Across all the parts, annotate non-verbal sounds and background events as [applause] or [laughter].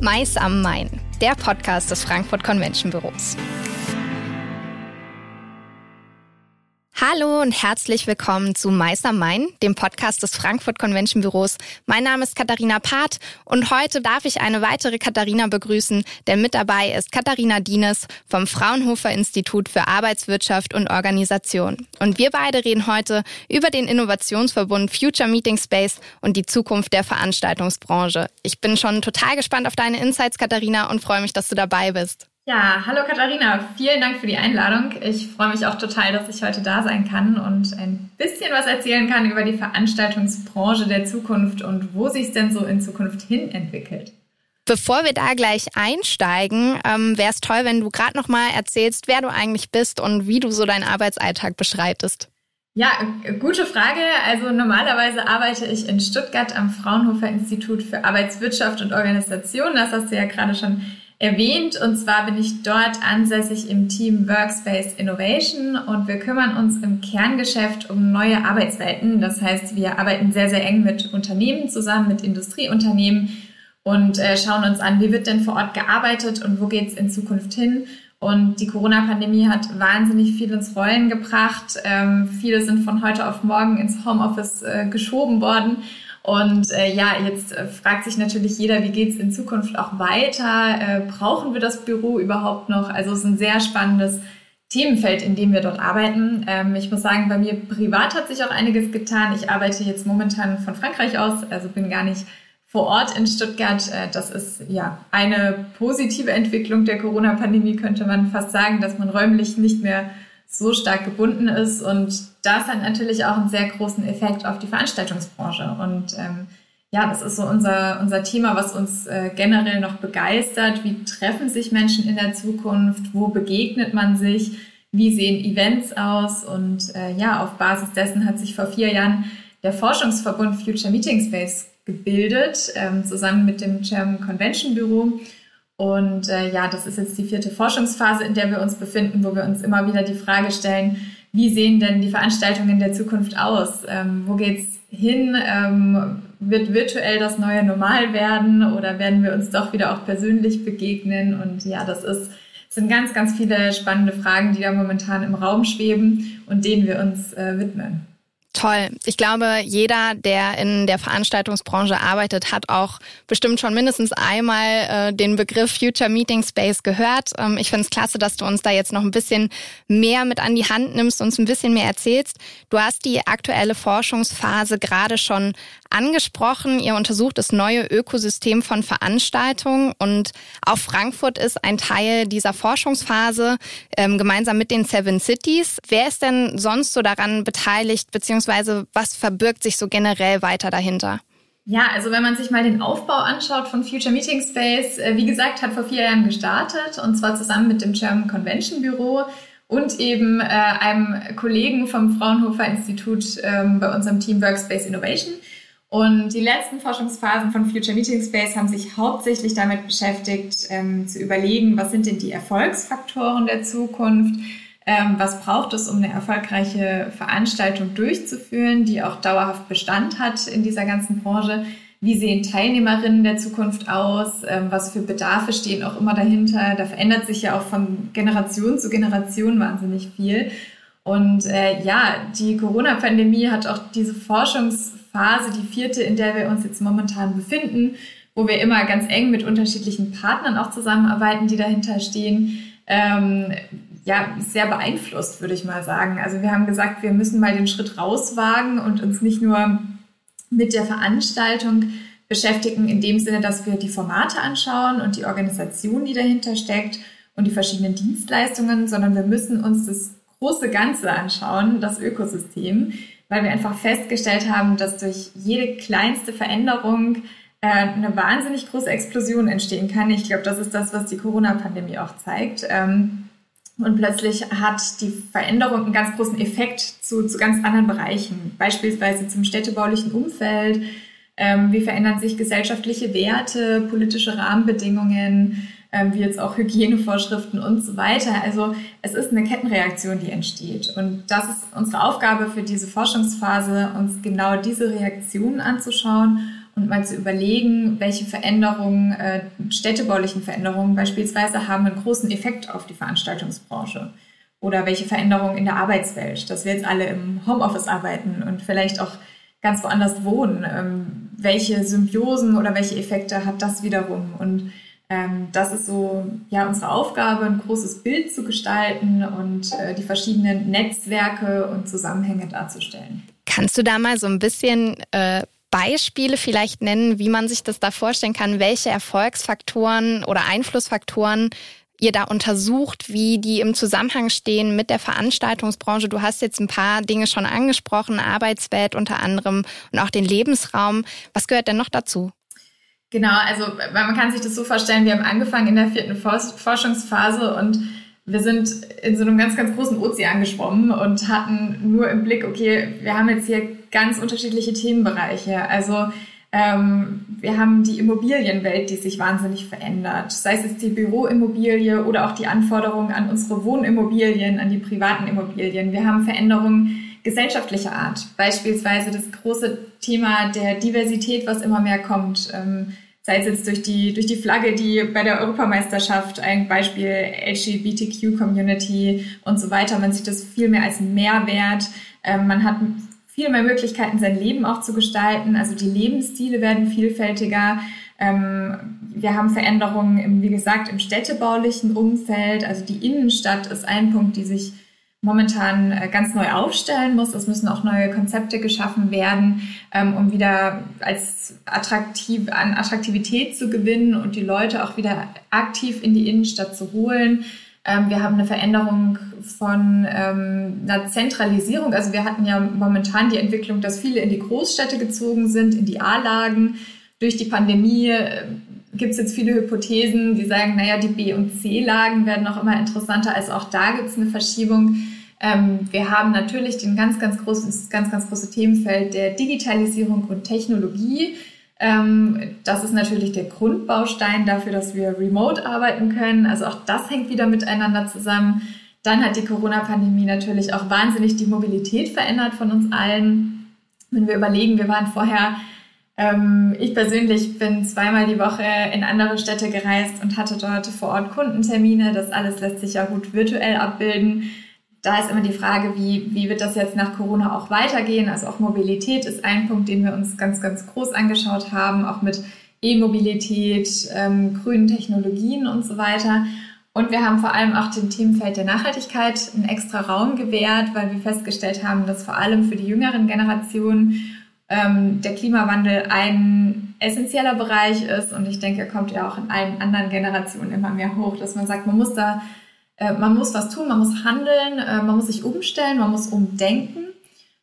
Mais am Main, der Podcast des Frankfurt Convention Büros. Hallo und herzlich willkommen zu Meister Main, dem Podcast des Frankfurt Convention Büros. Mein Name ist Katharina Part und heute darf ich eine weitere Katharina begrüßen, denn mit dabei ist Katharina Dienes vom Fraunhofer Institut für Arbeitswirtschaft und Organisation. Und wir beide reden heute über den Innovationsverbund Future Meeting Space und die Zukunft der Veranstaltungsbranche. Ich bin schon total gespannt auf deine Insights, Katharina, und freue mich, dass du dabei bist. Ja, hallo Katharina, vielen Dank für die Einladung. Ich freue mich auch total, dass ich heute da sein kann und ein bisschen was erzählen kann über die Veranstaltungsbranche der Zukunft und wo sich es denn so in Zukunft hin entwickelt. Bevor wir da gleich einsteigen, ähm, wäre es toll, wenn du gerade noch mal erzählst, wer du eigentlich bist und wie du so deinen Arbeitsalltag beschreitest. Ja, gute Frage. Also normalerweise arbeite ich in Stuttgart am Fraunhofer Institut für Arbeitswirtschaft und Organisation. Das hast du ja gerade schon erwähnt. Und zwar bin ich dort ansässig im Team Workspace Innovation und wir kümmern uns im Kerngeschäft um neue Arbeitswelten. Das heißt, wir arbeiten sehr, sehr eng mit Unternehmen zusammen, mit Industrieunternehmen und äh, schauen uns an, wie wird denn vor Ort gearbeitet und wo geht es in Zukunft hin. Und die Corona-Pandemie hat wahnsinnig viel ins Rollen gebracht. Ähm, viele sind von heute auf morgen ins Homeoffice äh, geschoben worden. Und äh, ja, jetzt äh, fragt sich natürlich jeder, wie geht's in Zukunft auch weiter? Äh, brauchen wir das Büro überhaupt noch? Also es ist ein sehr spannendes Themenfeld, in dem wir dort arbeiten. Ähm, ich muss sagen, bei mir privat hat sich auch einiges getan. Ich arbeite jetzt momentan von Frankreich aus, also bin gar nicht vor Ort in Stuttgart. Äh, das ist ja eine positive Entwicklung der Corona-Pandemie, könnte man fast sagen, dass man räumlich nicht mehr so stark gebunden ist. Und das hat natürlich auch einen sehr großen Effekt auf die Veranstaltungsbranche. Und ähm, ja, das ist so unser, unser Thema, was uns äh, generell noch begeistert. Wie treffen sich Menschen in der Zukunft? Wo begegnet man sich? Wie sehen Events aus? Und äh, ja, auf Basis dessen hat sich vor vier Jahren der Forschungsverbund Future Meeting Space gebildet, ähm, zusammen mit dem German Convention Büro. Und äh, ja, das ist jetzt die vierte Forschungsphase, in der wir uns befinden, wo wir uns immer wieder die Frage stellen, wie sehen denn die Veranstaltungen der Zukunft aus? Ähm, wo geht's hin? Ähm, wird virtuell das neue Normal werden oder werden wir uns doch wieder auch persönlich begegnen? Und ja, das ist, sind ganz, ganz viele spannende Fragen, die da momentan im Raum schweben und denen wir uns äh, widmen. Toll. Ich glaube, jeder, der in der Veranstaltungsbranche arbeitet, hat auch bestimmt schon mindestens einmal äh, den Begriff Future Meeting Space gehört. Ähm, ich finde es klasse, dass du uns da jetzt noch ein bisschen mehr mit an die Hand nimmst, uns ein bisschen mehr erzählst. Du hast die aktuelle Forschungsphase gerade schon angesprochen. Ihr untersucht das neue Ökosystem von Veranstaltungen und auch Frankfurt ist ein Teil dieser Forschungsphase ähm, gemeinsam mit den Seven Cities. Wer ist denn sonst so daran beteiligt, beziehungsweise was verbirgt sich so generell weiter dahinter? Ja, also wenn man sich mal den Aufbau anschaut von Future Meeting Space, äh, wie gesagt, hat vor vier Jahren gestartet und zwar zusammen mit dem German Convention Büro und eben äh, einem Kollegen vom Fraunhofer Institut ähm, bei unserem Team Workspace Innovation. Und die letzten Forschungsphasen von Future Meeting Space haben sich hauptsächlich damit beschäftigt, ähm, zu überlegen, was sind denn die Erfolgsfaktoren der Zukunft, ähm, was braucht es, um eine erfolgreiche Veranstaltung durchzuführen, die auch dauerhaft Bestand hat in dieser ganzen Branche. Wie sehen Teilnehmerinnen der Zukunft aus? Ähm, was für Bedarfe stehen auch immer dahinter? Da verändert sich ja auch von Generation zu Generation wahnsinnig viel. Und äh, ja, die Corona-Pandemie hat auch diese Forschungs Phase, die vierte, in der wir uns jetzt momentan befinden, wo wir immer ganz eng mit unterschiedlichen Partnern auch zusammenarbeiten, die dahinter stehen, ähm, ja, sehr beeinflusst, würde ich mal sagen. Also wir haben gesagt, wir müssen mal den Schritt rauswagen und uns nicht nur mit der Veranstaltung beschäftigen, in dem Sinne, dass wir die Formate anschauen und die Organisation, die dahinter steckt und die verschiedenen Dienstleistungen, sondern wir müssen uns das große Ganze anschauen, das Ökosystem weil wir einfach festgestellt haben, dass durch jede kleinste Veränderung äh, eine wahnsinnig große Explosion entstehen kann. Ich glaube, das ist das, was die Corona-Pandemie auch zeigt. Ähm, und plötzlich hat die Veränderung einen ganz großen Effekt zu, zu ganz anderen Bereichen, beispielsweise zum städtebaulichen Umfeld. Ähm, wie verändern sich gesellschaftliche Werte, politische Rahmenbedingungen? Ähm, wie jetzt auch Hygienevorschriften und so weiter. Also es ist eine Kettenreaktion, die entsteht. Und das ist unsere Aufgabe für diese Forschungsphase, uns genau diese Reaktionen anzuschauen und mal zu überlegen, welche Veränderungen, äh, städtebaulichen Veränderungen beispielsweise haben einen großen Effekt auf die Veranstaltungsbranche oder welche Veränderungen in der Arbeitswelt, dass wir jetzt alle im Homeoffice arbeiten und vielleicht auch ganz woanders wohnen. Ähm, welche Symbiosen oder welche Effekte hat das wiederum? Und ähm, das ist so ja unsere Aufgabe, ein großes Bild zu gestalten und äh, die verschiedenen Netzwerke und Zusammenhänge darzustellen. Kannst du da mal so ein bisschen äh, Beispiele vielleicht nennen, wie man sich das da vorstellen kann, welche Erfolgsfaktoren oder Einflussfaktoren ihr da untersucht, wie die im Zusammenhang stehen mit der Veranstaltungsbranche. Du hast jetzt ein paar Dinge schon angesprochen, Arbeitswelt unter anderem und auch den Lebensraum. Was gehört denn noch dazu? Genau, also man kann sich das so vorstellen, wir haben angefangen in der vierten Forschungsphase und wir sind in so einem ganz, ganz großen Ozean geschwommen und hatten nur im Blick, okay, wir haben jetzt hier ganz unterschiedliche Themenbereiche. Also ähm, wir haben die Immobilienwelt, die sich wahnsinnig verändert. Sei es jetzt die Büroimmobilie oder auch die Anforderungen an unsere Wohnimmobilien, an die privaten Immobilien. Wir haben Veränderungen gesellschaftlicher Art. Beispielsweise das große Thema der Diversität, was immer mehr kommt. Ähm, sei es jetzt durch die, durch die Flagge, die bei der Europameisterschaft ein Beispiel LGBTQ-Community und so weiter. Man sieht das viel mehr als Mehrwert. Ähm, man hat viel mehr Möglichkeiten, sein Leben auch zu gestalten. Also die Lebensstile werden vielfältiger. Ähm, wir haben Veränderungen, im, wie gesagt, im städtebaulichen Umfeld. Also die Innenstadt ist ein Punkt, die sich momentan äh, ganz neu aufstellen muss. Es müssen auch neue Konzepte geschaffen werden, ähm, um wieder als attraktiv, an Attraktivität zu gewinnen und die Leute auch wieder aktiv in die Innenstadt zu holen. Ähm, wir haben eine Veränderung von ähm, einer Zentralisierung. Also wir hatten ja momentan die Entwicklung, dass viele in die Großstädte gezogen sind, in die A-Lagen. Durch die Pandemie äh, gibt es jetzt viele Hypothesen, die sagen, naja, die B- und C-Lagen werden auch immer interessanter. Also auch da gibt es eine Verschiebung. Ähm, wir haben natürlich den ganz, ganz großen, ganz, ganz große Themenfeld der Digitalisierung und Technologie. Ähm, das ist natürlich der Grundbaustein dafür, dass wir remote arbeiten können. Also auch das hängt wieder miteinander zusammen. Dann hat die Corona-Pandemie natürlich auch wahnsinnig die Mobilität verändert von uns allen. Wenn wir überlegen, wir waren vorher ähm, ich persönlich bin zweimal die Woche in andere Städte gereist und hatte dort vor Ort Kundentermine. Das alles lässt sich ja gut virtuell abbilden. Da ist immer die Frage, wie, wie wird das jetzt nach Corona auch weitergehen? Also auch Mobilität ist ein Punkt, den wir uns ganz, ganz groß angeschaut haben, auch mit E-Mobilität, ähm, grünen Technologien und so weiter. Und wir haben vor allem auch dem Themenfeld der Nachhaltigkeit einen extra Raum gewährt, weil wir festgestellt haben, dass vor allem für die jüngeren Generationen ähm, der Klimawandel ein essentieller Bereich ist. Und ich denke, er kommt ja auch in allen anderen Generationen immer mehr hoch, dass man sagt, man muss da, äh, man muss was tun, man muss handeln, äh, man muss sich umstellen, man muss umdenken.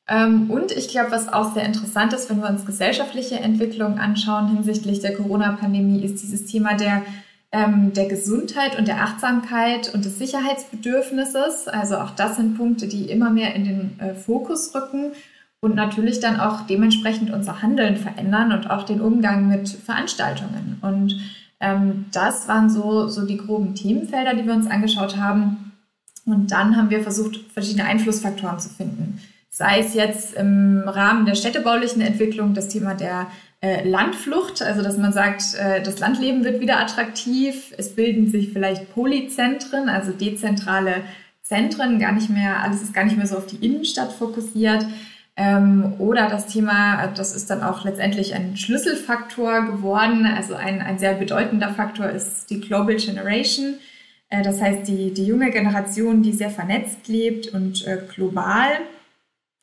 Ähm, und ich glaube, was auch sehr interessant ist, wenn wir uns gesellschaftliche Entwicklungen anschauen hinsichtlich der Corona-Pandemie, ist dieses Thema der ähm, der Gesundheit und der Achtsamkeit und des Sicherheitsbedürfnisses. Also auch das sind Punkte, die immer mehr in den äh, Fokus rücken und natürlich dann auch dementsprechend unser Handeln verändern und auch den Umgang mit Veranstaltungen. Und ähm, das waren so, so die groben Themenfelder, die wir uns angeschaut haben. Und dann haben wir versucht, verschiedene Einflussfaktoren zu finden. Sei es jetzt im Rahmen der städtebaulichen Entwicklung das Thema der äh, Landflucht, also dass man sagt, äh, das Landleben wird wieder attraktiv, es bilden sich vielleicht Polyzentren, also dezentrale Zentren, gar nicht mehr, alles ist gar nicht mehr so auf die Innenstadt fokussiert. Ähm, oder das Thema, das ist dann auch letztendlich ein Schlüsselfaktor geworden, also ein, ein sehr bedeutender Faktor ist die Global Generation. Äh, das heißt, die, die junge Generation, die sehr vernetzt lebt und äh, global.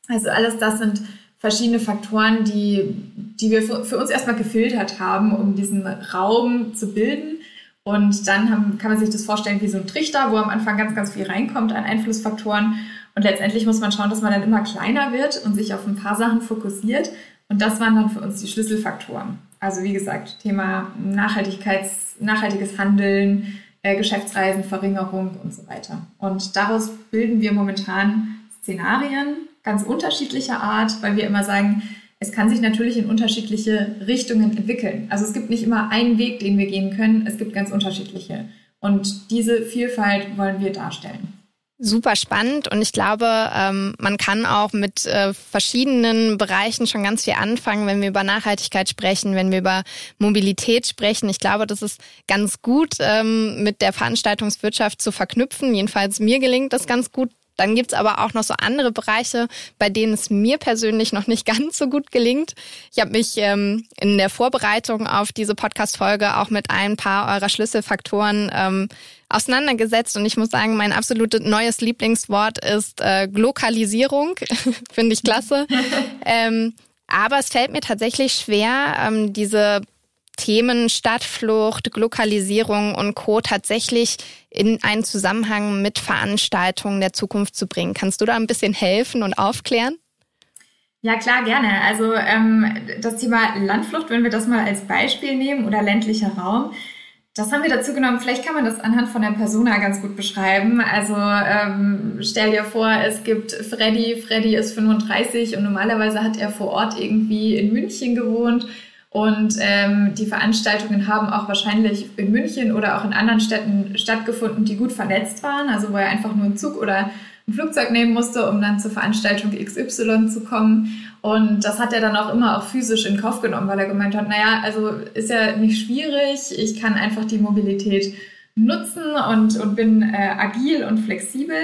Also alles das sind verschiedene Faktoren, die, die wir für, für uns erstmal gefiltert haben, um diesen Raum zu bilden. Und dann haben, kann man sich das vorstellen wie so ein Trichter, wo am Anfang ganz, ganz viel reinkommt an Einflussfaktoren. Und letztendlich muss man schauen, dass man dann immer kleiner wird und sich auf ein paar Sachen fokussiert. Und das waren dann für uns die Schlüsselfaktoren. Also wie gesagt, Thema Nachhaltigkeits, nachhaltiges Handeln, äh, Geschäftsreisen, Verringerung und so weiter. Und daraus bilden wir momentan Szenarien ganz unterschiedlicher Art, weil wir immer sagen, es kann sich natürlich in unterschiedliche Richtungen entwickeln. Also es gibt nicht immer einen Weg, den wir gehen können, es gibt ganz unterschiedliche. Und diese Vielfalt wollen wir darstellen. super spannend und ich glaube, ähm, man kann auch mit äh, verschiedenen Bereichen schon ganz viel anfangen, wenn wir über Nachhaltigkeit sprechen, wenn wir über Mobilität sprechen. Ich glaube, das ist ganz gut ähm, mit der Veranstaltungswirtschaft zu verknüpfen. Jedenfalls mir gelingt das ganz gut, dann gibt's aber auch noch so andere Bereiche, bei denen es mir persönlich noch nicht [laughs] ganz so gut gelingt. Ich habe mich ähm, in der Vorbereitung auf diese Podcast-Folge auch mit ein paar eurer Schlüsselfaktoren ähm, auseinandergesetzt und ich muss sagen, mein absolutes neues Lieblingswort ist äh, Glokalisierung. [laughs] Finde ich klasse. [laughs] ähm, aber es fällt mir tatsächlich schwer, ähm, diese Themen Stadtflucht, Glokalisierung und Co. tatsächlich in einen Zusammenhang mit Veranstaltungen der Zukunft zu bringen. Kannst du da ein bisschen helfen und aufklären? Ja, klar, gerne. Also ähm, das Thema Landflucht, wenn wir das mal als Beispiel nehmen oder ländlicher Raum, das haben wir dazu genommen. Vielleicht kann man das anhand von der Persona ganz gut beschreiben. Also ähm, stell dir vor, es gibt Freddy. Freddy ist 35 und normalerweise hat er vor Ort irgendwie in München gewohnt und ähm, die Veranstaltungen haben auch wahrscheinlich in München oder auch in anderen Städten stattgefunden, die gut vernetzt waren, also wo er einfach nur einen Zug oder ein Flugzeug nehmen musste, um dann zur Veranstaltung XY zu kommen. Und das hat er dann auch immer auch physisch in Kauf genommen, weil er gemeint hat, naja, also ist ja nicht schwierig, ich kann einfach die Mobilität nutzen und, und bin äh, agil und flexibel.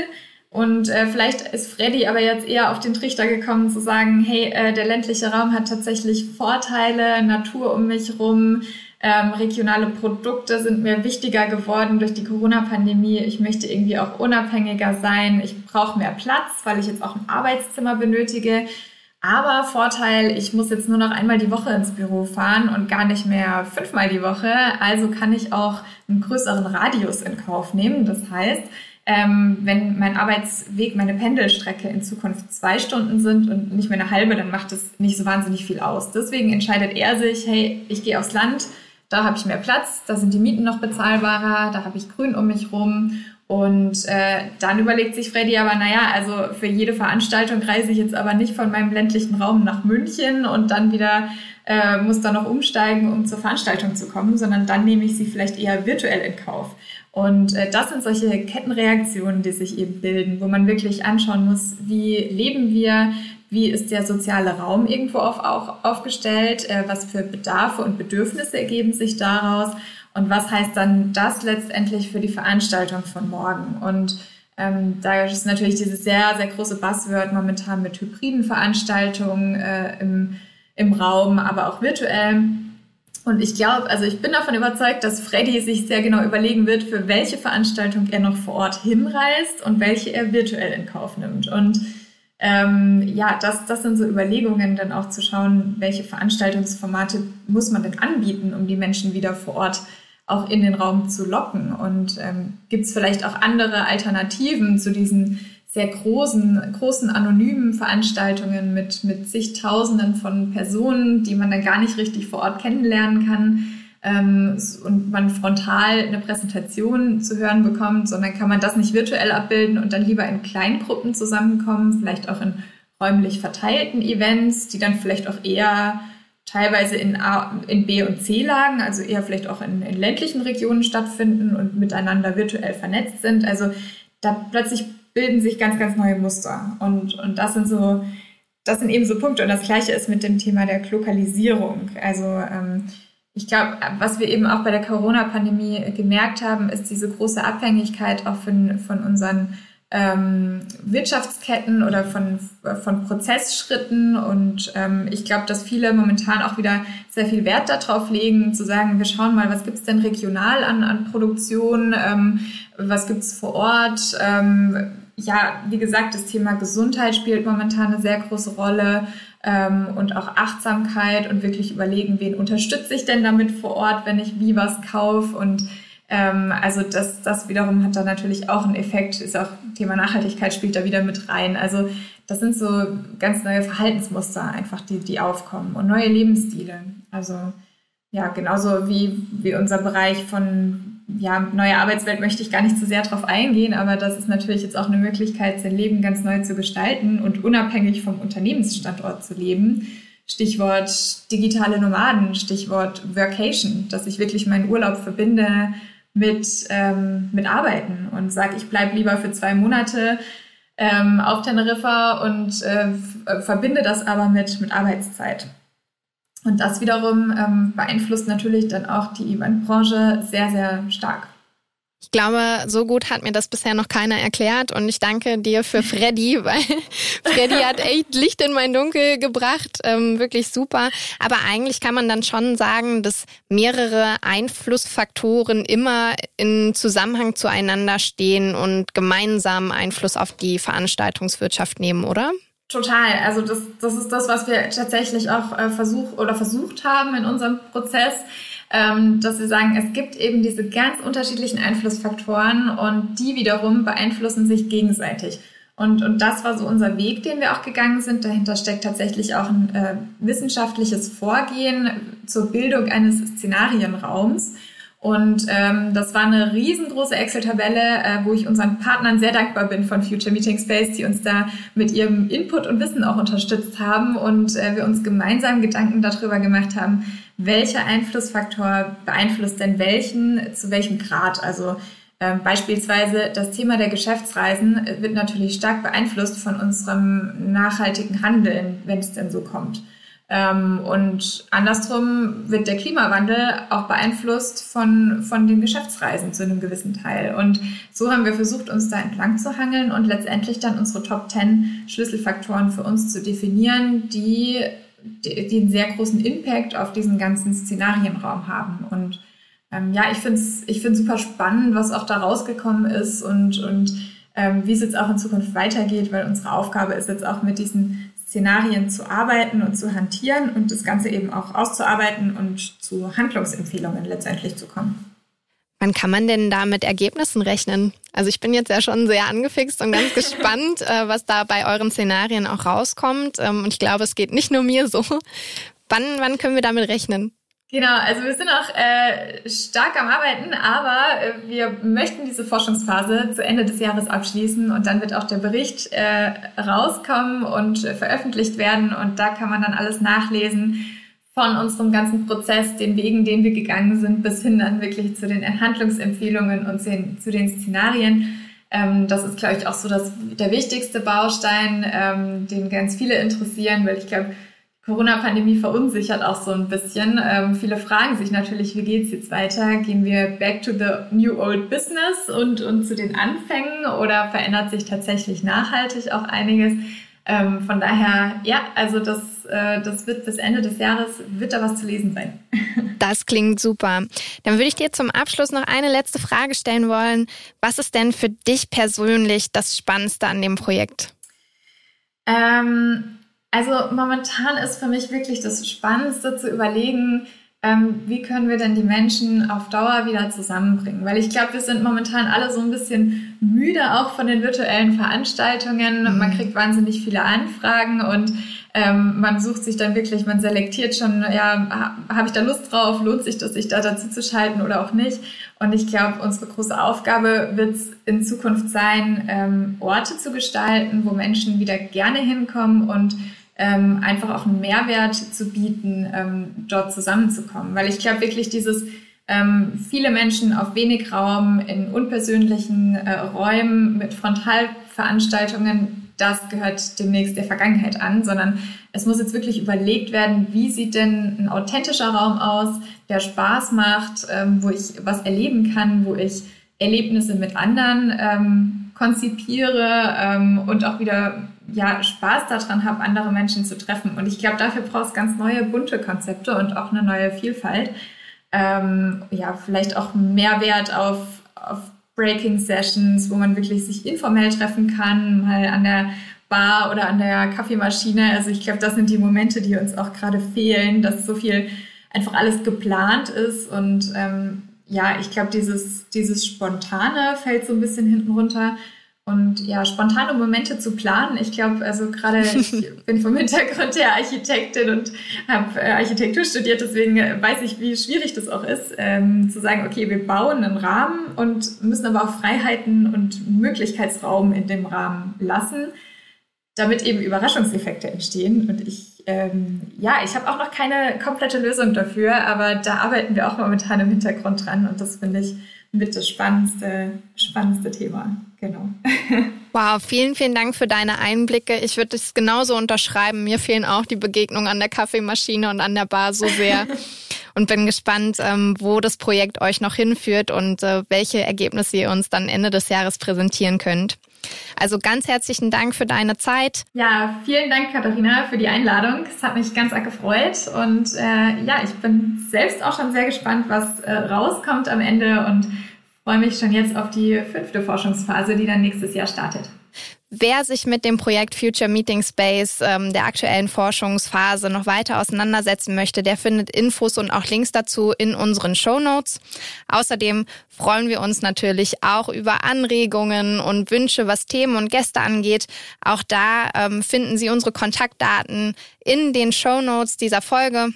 Und äh, vielleicht ist Freddy aber jetzt eher auf den Trichter gekommen zu sagen, hey, äh, der ländliche Raum hat tatsächlich Vorteile, Natur um mich rum, ähm, regionale Produkte sind mir wichtiger geworden durch die Corona-Pandemie. Ich möchte irgendwie auch unabhängiger sein. Ich brauche mehr Platz, weil ich jetzt auch ein Arbeitszimmer benötige. Aber Vorteil, ich muss jetzt nur noch einmal die Woche ins Büro fahren und gar nicht mehr fünfmal die Woche. Also kann ich auch einen größeren Radius in Kauf nehmen. Das heißt, ähm, wenn mein Arbeitsweg, meine Pendelstrecke in Zukunft zwei Stunden sind und nicht mehr eine halbe, dann macht das nicht so wahnsinnig viel aus. Deswegen entscheidet er sich, hey, ich gehe aufs Land, da habe ich mehr Platz, da sind die Mieten noch bezahlbarer, da habe ich Grün um mich rum. Und äh, dann überlegt sich Freddy aber, naja, also für jede Veranstaltung reise ich jetzt aber nicht von meinem ländlichen Raum nach München und dann wieder äh, muss da noch umsteigen, um zur Veranstaltung zu kommen, sondern dann nehme ich sie vielleicht eher virtuell in Kauf. Und äh, das sind solche Kettenreaktionen, die sich eben bilden, wo man wirklich anschauen muss, wie leben wir, wie ist der soziale Raum irgendwo auf, auch aufgestellt, äh, was für Bedarfe und Bedürfnisse ergeben sich daraus und was heißt dann das letztendlich für die Veranstaltung von morgen. Und ähm, da ist natürlich dieses sehr, sehr große Buzzword momentan mit hybriden Veranstaltungen äh, im, im Raum, aber auch virtuell. Und ich glaube, also ich bin davon überzeugt, dass Freddy sich sehr genau überlegen wird, für welche Veranstaltung er noch vor Ort hinreist und welche er virtuell in Kauf nimmt. Und ähm, ja, das, das sind so Überlegungen, dann auch zu schauen, welche Veranstaltungsformate muss man denn anbieten, um die Menschen wieder vor Ort auch in den Raum zu locken. Und ähm, gibt es vielleicht auch andere Alternativen zu diesen sehr großen, großen anonymen Veranstaltungen mit, mit zigtausenden von Personen, die man dann gar nicht richtig vor Ort kennenlernen kann und man frontal eine Präsentation zu hören bekommt, sondern kann man das nicht virtuell abbilden und dann lieber in Kleingruppen zusammenkommen, vielleicht auch in räumlich verteilten Events, die dann vielleicht auch eher teilweise in, A, in B- und C-Lagen, also eher vielleicht auch in, in ländlichen Regionen stattfinden und miteinander virtuell vernetzt sind. Also da plötzlich bilden sich ganz, ganz neue Muster. Und, und das sind so, das sind eben so Punkte. Und das Gleiche ist mit dem Thema der Lokalisierung. Also ähm, ich glaube, was wir eben auch bei der Corona-Pandemie gemerkt haben, ist diese große Abhängigkeit auch von, von unseren ähm, Wirtschaftsketten oder von, von Prozessschritten. Und ähm, ich glaube, dass viele momentan auch wieder sehr viel Wert darauf legen, zu sagen, wir schauen mal, was gibt es denn regional an, an Produktion, ähm, was gibt es vor Ort. Ähm, ja, wie gesagt, das Thema Gesundheit spielt momentan eine sehr große Rolle ähm, und auch Achtsamkeit und wirklich überlegen, wen unterstütze ich denn damit vor Ort, wenn ich wie was kaufe und ähm, also das, das wiederum hat da natürlich auch einen Effekt, ist auch Thema Nachhaltigkeit spielt da wieder mit rein. Also das sind so ganz neue Verhaltensmuster einfach, die, die aufkommen und neue Lebensstile. Also ja, genauso wie, wie unser Bereich von ja, neue Arbeitswelt möchte ich gar nicht zu sehr drauf eingehen, aber das ist natürlich jetzt auch eine Möglichkeit, sein Leben ganz neu zu gestalten und unabhängig vom Unternehmensstandort zu leben. Stichwort digitale Nomaden, Stichwort Workation, dass ich wirklich meinen Urlaub verbinde mit, ähm, mit arbeiten und sage, ich bleibe lieber für zwei Monate ähm, auf Teneriffa und äh, verbinde das aber mit, mit Arbeitszeit. Und das wiederum ähm, beeinflusst natürlich dann auch die Eventbranche sehr, sehr stark. Ich glaube, so gut hat mir das bisher noch keiner erklärt und ich danke dir für Freddy, [laughs] weil Freddy hat [laughs] echt Licht in mein Dunkel gebracht, ähm, wirklich super. Aber eigentlich kann man dann schon sagen, dass mehrere Einflussfaktoren immer in Zusammenhang zueinander stehen und gemeinsam Einfluss auf die Veranstaltungswirtschaft nehmen, oder? Total. Also das, das ist das, was wir tatsächlich auch äh, versuch oder versucht haben in unserem Prozess ähm, dass wir sagen, es gibt eben diese ganz unterschiedlichen Einflussfaktoren und die wiederum beeinflussen sich gegenseitig. Und, und das war so unser Weg, den wir auch gegangen sind. Dahinter steckt tatsächlich auch ein äh, wissenschaftliches Vorgehen zur Bildung eines Szenarienraums. Und ähm, das war eine riesengroße Excel-Tabelle, äh, wo ich unseren Partnern sehr dankbar bin von Future Meeting Space, die uns da mit ihrem Input und Wissen auch unterstützt haben und äh, wir uns gemeinsam Gedanken darüber gemacht haben, welcher Einflussfaktor beeinflusst denn welchen, zu welchem Grad. Also ähm, beispielsweise das Thema der Geschäftsreisen wird natürlich stark beeinflusst von unserem nachhaltigen Handeln, wenn es denn so kommt. Ähm, und andersrum wird der Klimawandel auch beeinflusst von, von den Geschäftsreisen zu einem gewissen Teil. Und so haben wir versucht, uns da entlang zu hangeln und letztendlich dann unsere Top 10 Schlüsselfaktoren für uns zu definieren, die, die, einen sehr großen Impact auf diesen ganzen Szenarienraum haben. Und ähm, ja, ich finde es ich find's super spannend, was auch da rausgekommen ist und, und ähm, wie es jetzt auch in Zukunft weitergeht, weil unsere Aufgabe ist jetzt auch mit diesen Szenarien zu arbeiten und zu hantieren und das Ganze eben auch auszuarbeiten und zu Handlungsempfehlungen letztendlich zu kommen. Wann kann man denn da mit Ergebnissen rechnen? Also ich bin jetzt ja schon sehr angefixt und ganz [laughs] gespannt, äh, was da bei euren Szenarien auch rauskommt. Ähm, und ich glaube, es geht nicht nur mir so. Wann, wann können wir damit rechnen? Genau, also wir sind auch äh, stark am Arbeiten, aber äh, wir möchten diese Forschungsphase zu Ende des Jahres abschließen und dann wird auch der Bericht äh, rauskommen und veröffentlicht werden und da kann man dann alles nachlesen von unserem ganzen Prozess, den Wegen, den wir gegangen sind, bis hin dann wirklich zu den Handlungsempfehlungen und zu den, zu den Szenarien. Ähm, das ist, glaube ich, auch so das, der wichtigste Baustein, ähm, den ganz viele interessieren, weil ich glaube, Corona-Pandemie verunsichert auch so ein bisschen. Ähm, viele fragen sich natürlich, wie geht's jetzt weiter? Gehen wir back to the new old business und, und zu den Anfängen oder verändert sich tatsächlich nachhaltig auch einiges? Ähm, von daher, ja, also das, äh, das wird bis Ende des Jahres, wird da was zu lesen sein. [laughs] Das klingt super. Dann würde ich dir zum Abschluss noch eine letzte Frage stellen wollen. Was ist denn für dich persönlich das Spannendste an dem Projekt? Ähm, also momentan ist für mich wirklich das Spannendste zu überlegen, ähm, wie können wir denn die Menschen auf Dauer wieder zusammenbringen? Weil ich glaube, wir sind momentan alle so ein bisschen müde auch von den virtuellen Veranstaltungen. Mhm. Man kriegt wahnsinnig viele Anfragen und ähm, man sucht sich dann wirklich, man selektiert schon, ja, habe ich da Lust drauf, lohnt sich das, sich da dazu zu schalten oder auch nicht. Und ich glaube, unsere große Aufgabe wird es in Zukunft sein, ähm, Orte zu gestalten, wo Menschen wieder gerne hinkommen und ähm, einfach auch einen Mehrwert zu bieten, ähm, dort zusammenzukommen. Weil ich glaube wirklich dieses ähm, viele Menschen auf wenig Raum in unpersönlichen äh, Räumen mit Frontalveranstaltungen, das gehört demnächst der Vergangenheit an, sondern es muss jetzt wirklich überlegt werden, wie sieht denn ein authentischer Raum aus, der Spaß macht, ähm, wo ich was erleben kann, wo ich Erlebnisse mit anderen ähm, konzipiere ähm, und auch wieder ja, Spaß daran habe, andere Menschen zu treffen. Und ich glaube, dafür brauchst ganz neue, bunte Konzepte und auch eine neue Vielfalt. Ähm, ja, vielleicht auch Mehrwert auf, auf Breaking Sessions, wo man wirklich sich informell treffen kann, mal an der Bar oder an der Kaffeemaschine. Also ich glaube, das sind die Momente, die uns auch gerade fehlen, dass so viel einfach alles geplant ist und ähm, ja, ich glaube, dieses, dieses Spontane fällt so ein bisschen hinten runter. Und ja, spontane Momente zu planen. Ich glaube, also gerade [laughs] ich bin vom Hintergrund der Architektin und habe äh, Architektur studiert, deswegen äh, weiß ich, wie schwierig das auch ist, ähm, zu sagen, okay, wir bauen einen Rahmen und müssen aber auch Freiheiten und Möglichkeitsraum in dem Rahmen lassen, damit eben Überraschungseffekte entstehen. Und ich ähm, ja, ich habe auch noch keine komplette Lösung dafür, aber da arbeiten wir auch momentan im Hintergrund dran und das finde ich mit das spannendste, spannendste Thema. Genau. [laughs] Wow, vielen, vielen Dank für deine Einblicke. Ich würde es genauso unterschreiben. Mir fehlen auch die Begegnungen an der Kaffeemaschine und an der Bar so sehr. [laughs] und bin gespannt, ähm, wo das Projekt euch noch hinführt und äh, welche Ergebnisse ihr uns dann Ende des Jahres präsentieren könnt. Also ganz herzlichen Dank für deine Zeit. Ja, vielen Dank, Katharina, für die Einladung. Es hat mich ganz arg gefreut. Und äh, ja, ich bin selbst auch schon sehr gespannt, was äh, rauskommt am Ende und freue mich schon jetzt auf die fünfte Forschungsphase, die dann nächstes Jahr startet. Wer sich mit dem Projekt Future Meeting Space ähm, der aktuellen Forschungsphase noch weiter auseinandersetzen möchte, der findet Infos und auch Links dazu in unseren Show Notes. Außerdem freuen wir uns natürlich auch über Anregungen und Wünsche, was Themen und Gäste angeht. Auch da ähm, finden Sie unsere Kontaktdaten in den Show Notes dieser Folge.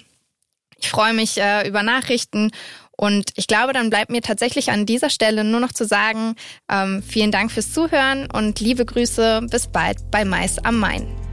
Ich freue mich äh, über Nachrichten und ich glaube, dann bleibt mir tatsächlich an dieser Stelle nur noch zu sagen, ähm, vielen Dank fürs Zuhören und liebe Grüße, bis bald bei Mais am Main.